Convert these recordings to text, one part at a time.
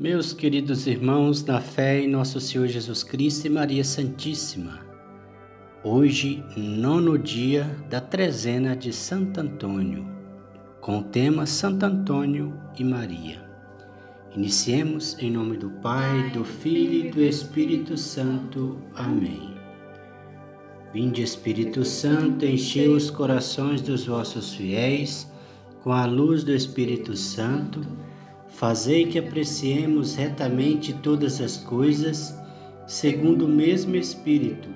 Meus queridos irmãos, na fé em nosso Senhor Jesus Cristo e Maria Santíssima, hoje, nono dia da trezena de Santo Antônio, com o tema Santo Antônio e Maria. Iniciemos em nome do Pai, do Filho e do Espírito Santo. Amém. Vinde, Espírito Santo, enchei os corações dos vossos fiéis com a luz do Espírito Santo Fazei que apreciemos retamente todas as coisas, segundo o mesmo Espírito,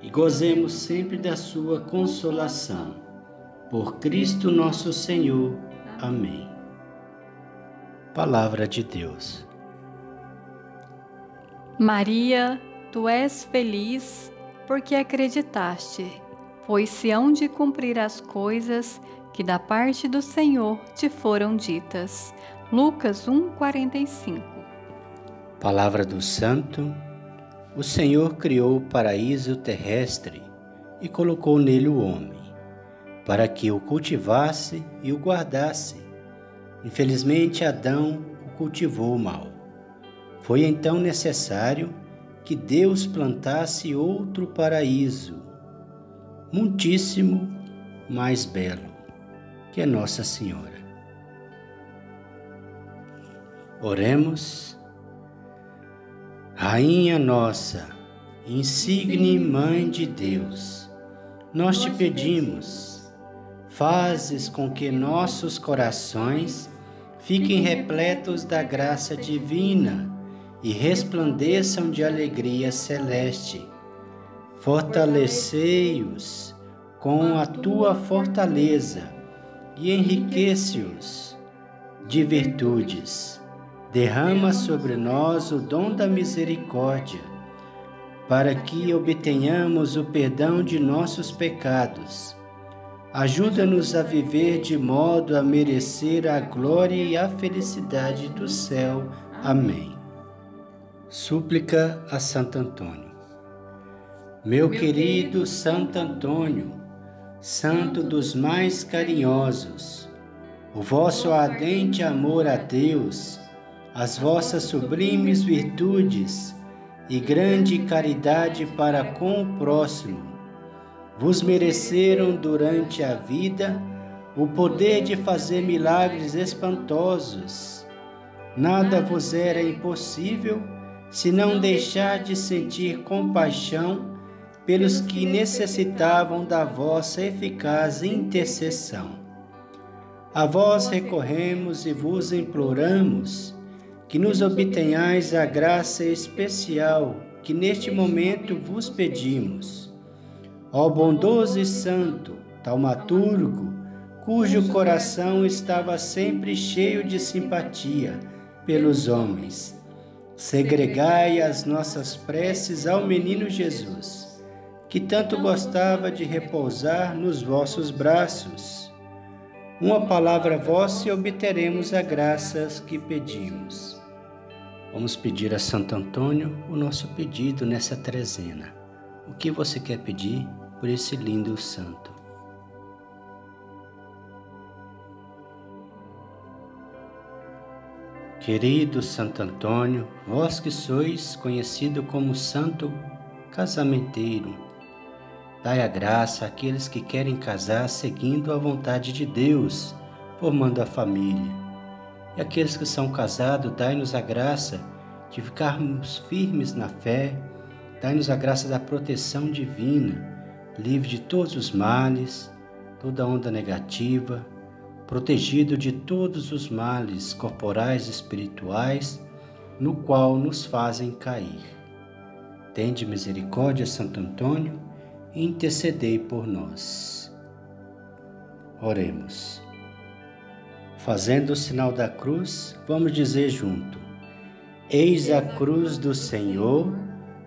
e gozemos sempre da Sua consolação. Por Cristo nosso Senhor. Amém. Palavra de Deus. Maria, tu és feliz porque acreditaste, pois se hão de cumprir as coisas que da parte do Senhor te foram ditas. Lucas 1:45 Palavra do Santo O Senhor criou o paraíso terrestre e colocou nele o homem, para que o cultivasse e o guardasse. Infelizmente, Adão o cultivou mal. Foi então necessário que Deus plantasse outro paraíso, muitíssimo mais belo, que é Nossa Senhora. Oremos. Rainha nossa, insigne Mãe de Deus, nós te pedimos, fazes com que nossos corações fiquem repletos da graça divina e resplandeçam de alegria celeste. Fortalecei-os com a tua fortaleza e enriquece-os de virtudes derrama sobre nós o dom da misericórdia, para que obtenhamos o perdão de nossos pecados. Ajuda-nos a viver de modo a merecer a glória e a felicidade do céu. Amém. Súplica a Santo Antônio. Meu querido Santo Antônio, santo dos mais carinhosos, o vosso ardente amor a Deus as vossas sublimes virtudes e grande caridade para com o próximo, vos mereceram durante a vida o poder de fazer milagres espantosos. Nada vos era impossível se não deixar de sentir compaixão pelos que necessitavam da vossa eficaz intercessão. A vós recorremos e vos imploramos que nos obtenhais a graça especial que neste momento vos pedimos. Ó bondoso e santo, taumaturgo, cujo coração estava sempre cheio de simpatia pelos homens, segregai as nossas preces ao menino Jesus, que tanto gostava de repousar nos vossos braços. Uma palavra vossa e obteremos a graças que pedimos. Vamos pedir a Santo Antônio o nosso pedido nessa trezena. O que você quer pedir por esse lindo santo? Querido Santo Antônio, vós que sois conhecido como Santo Casamenteiro, dai a graça àqueles que querem casar seguindo a vontade de Deus, formando a família e aqueles que são casados, dai-nos a graça de ficarmos firmes na fé, dai-nos a graça da proteção divina, livre de todos os males, toda onda negativa, protegido de todos os males corporais e espirituais, no qual nos fazem cair. Tende misericórdia, Santo Antônio, intercedei por nós. Oremos. Fazendo o sinal da cruz, vamos dizer junto: Eis a cruz do Senhor,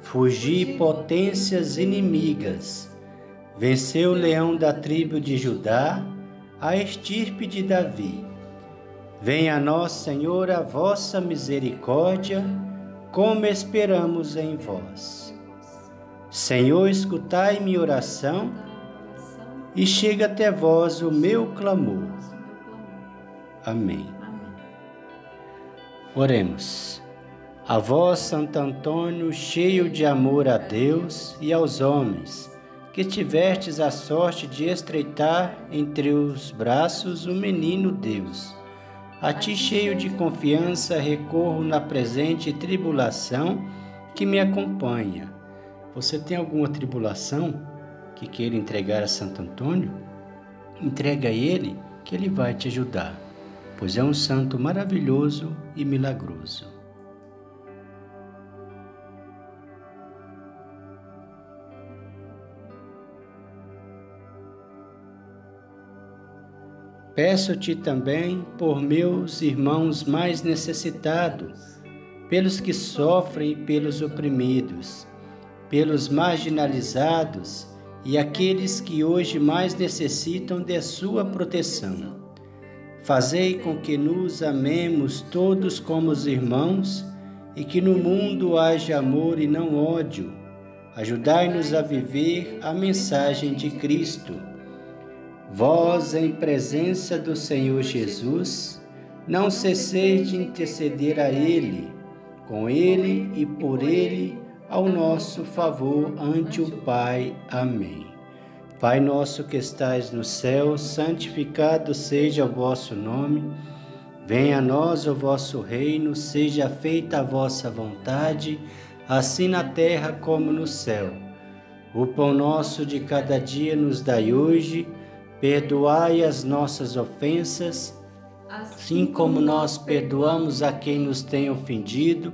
fugi potências inimigas. Venceu o leão da tribo de Judá, a estirpe de Davi. Venha a nós, Senhor, a vossa misericórdia, como esperamos em vós. Senhor, escutai minha oração e chega até vós o meu clamor. Amém. Oremos. A vós, Santo Antônio, cheio de amor a Deus e aos homens, que tivestes a sorte de estreitar entre os braços o menino Deus. A ti, cheio de confiança, recorro na presente tribulação que me acompanha. Você tem alguma tribulação que queira entregar a Santo Antônio? Entrega a ele, que ele vai te ajudar, pois é um santo maravilhoso e milagroso. Peço-te também por meus irmãos mais necessitados, pelos que sofrem e pelos oprimidos, pelos marginalizados e aqueles que hoje mais necessitam de sua proteção. Fazei com que nos amemos todos como os irmãos e que no mundo haja amor e não ódio. Ajudai-nos a viver a mensagem de Cristo Vós, em presença do Senhor Jesus, não cesseis de interceder a Ele, com Ele e por Ele, ao nosso favor ante o Pai. Amém. Pai nosso que estais no céu, santificado seja o vosso nome. Venha a nós o vosso reino, seja feita a vossa vontade, assim na terra como no céu. O pão nosso de cada dia nos dai hoje Perdoai as nossas ofensas, assim como nós perdoamos a quem nos tem ofendido,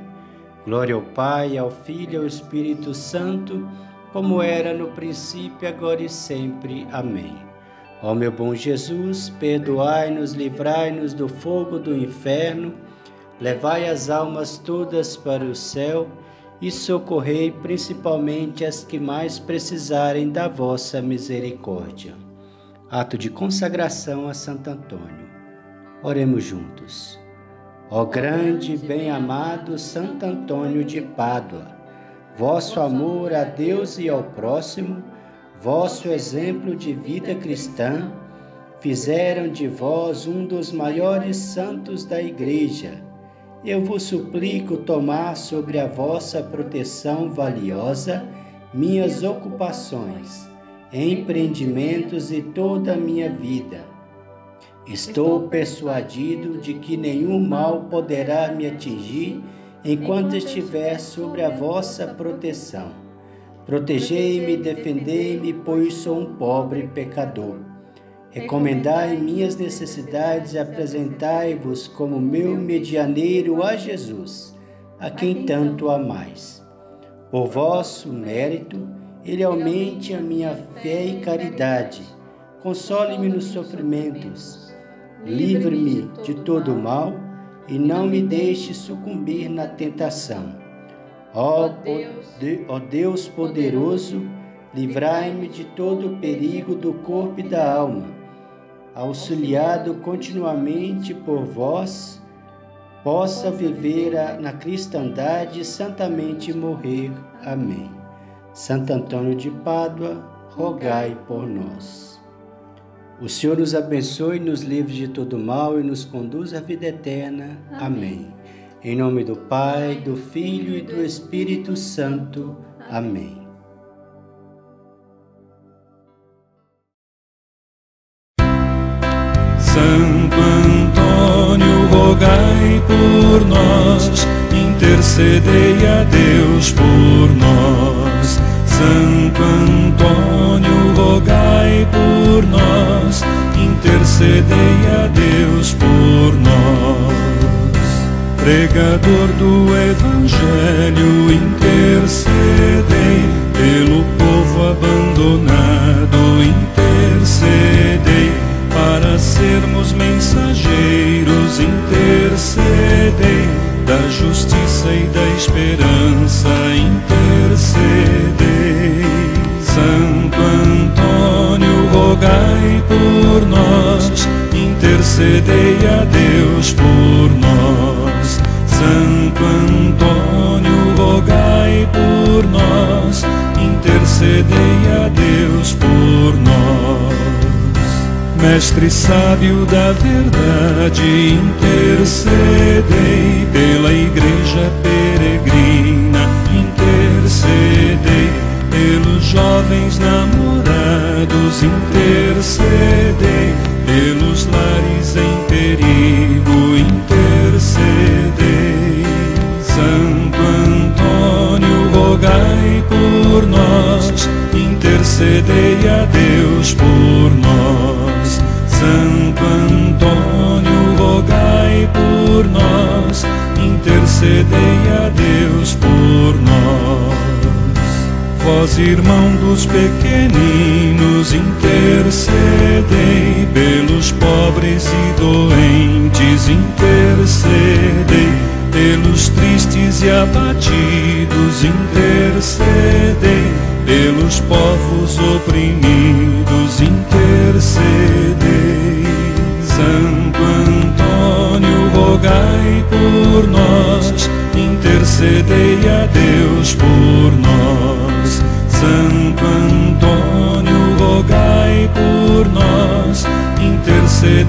Glória ao Pai, ao Filho e ao Espírito Santo, como era no princípio, agora e sempre. Amém. Ó meu bom Jesus, perdoai-nos, livrai-nos do fogo do inferno, levai as almas todas para o céu e socorrei principalmente as que mais precisarem da vossa misericórdia ato de consagração a Santo Antônio. Oremos juntos. Ó grande e bem-amado Santo Antônio de Pádua, vosso amor a Deus e ao próximo, vosso exemplo de vida cristã, fizeram de vós um dos maiores santos da Igreja. Eu vos suplico tomar sobre a vossa proteção valiosa minhas ocupações empreendimentos e toda a minha vida. Estou persuadido de que nenhum mal poderá me atingir enquanto estiver sobre a vossa proteção. Protegei-me defendei-me, pois sou um pobre pecador. Recomendai minhas necessidades e apresentai-vos como meu medianeiro a Jesus, a quem tanto amais. Por vosso mérito, ele aumente a minha fé e caridade. Console-me nos sofrimentos. Livre-me de todo mal e não me deixe sucumbir na tentação. Ó, ó Deus poderoso, livrai-me de todo o perigo do corpo e da alma. Auxiliado continuamente por vós, possa viver na cristandade e santamente morrer. Amém. Santo Antônio de Pádua, rogai por nós. O Senhor nos abençoe, nos livre de todo mal e nos conduz à vida eterna. Amém. Amém. Em nome do Pai, do Filho e do Espírito Santo. Amém. Santo Antônio, rogai por nós, intercedei a Deus por Intercedei a Deus por nós, pregador do Evangelho, intercedei pelo povo abandonado, intercedei para sermos mensageiros, intercedei da justiça e da esperança, intercedei, Santo Antônio. Intercedei a Deus por nós. Santo Antônio, rogai por nós. Intercedei a Deus por nós. Mestre sábio da verdade, intercedei pela Igreja, pela irmão dos pequeninos,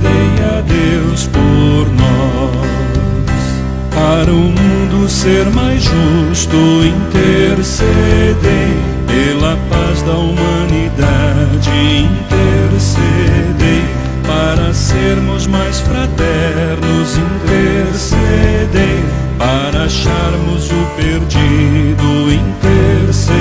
intercedei a Deus por nós. Para o mundo ser mais justo, intercedei pela paz da humanidade, intercedei para sermos mais fraternos, intercedei para acharmos o perdido, intercedei.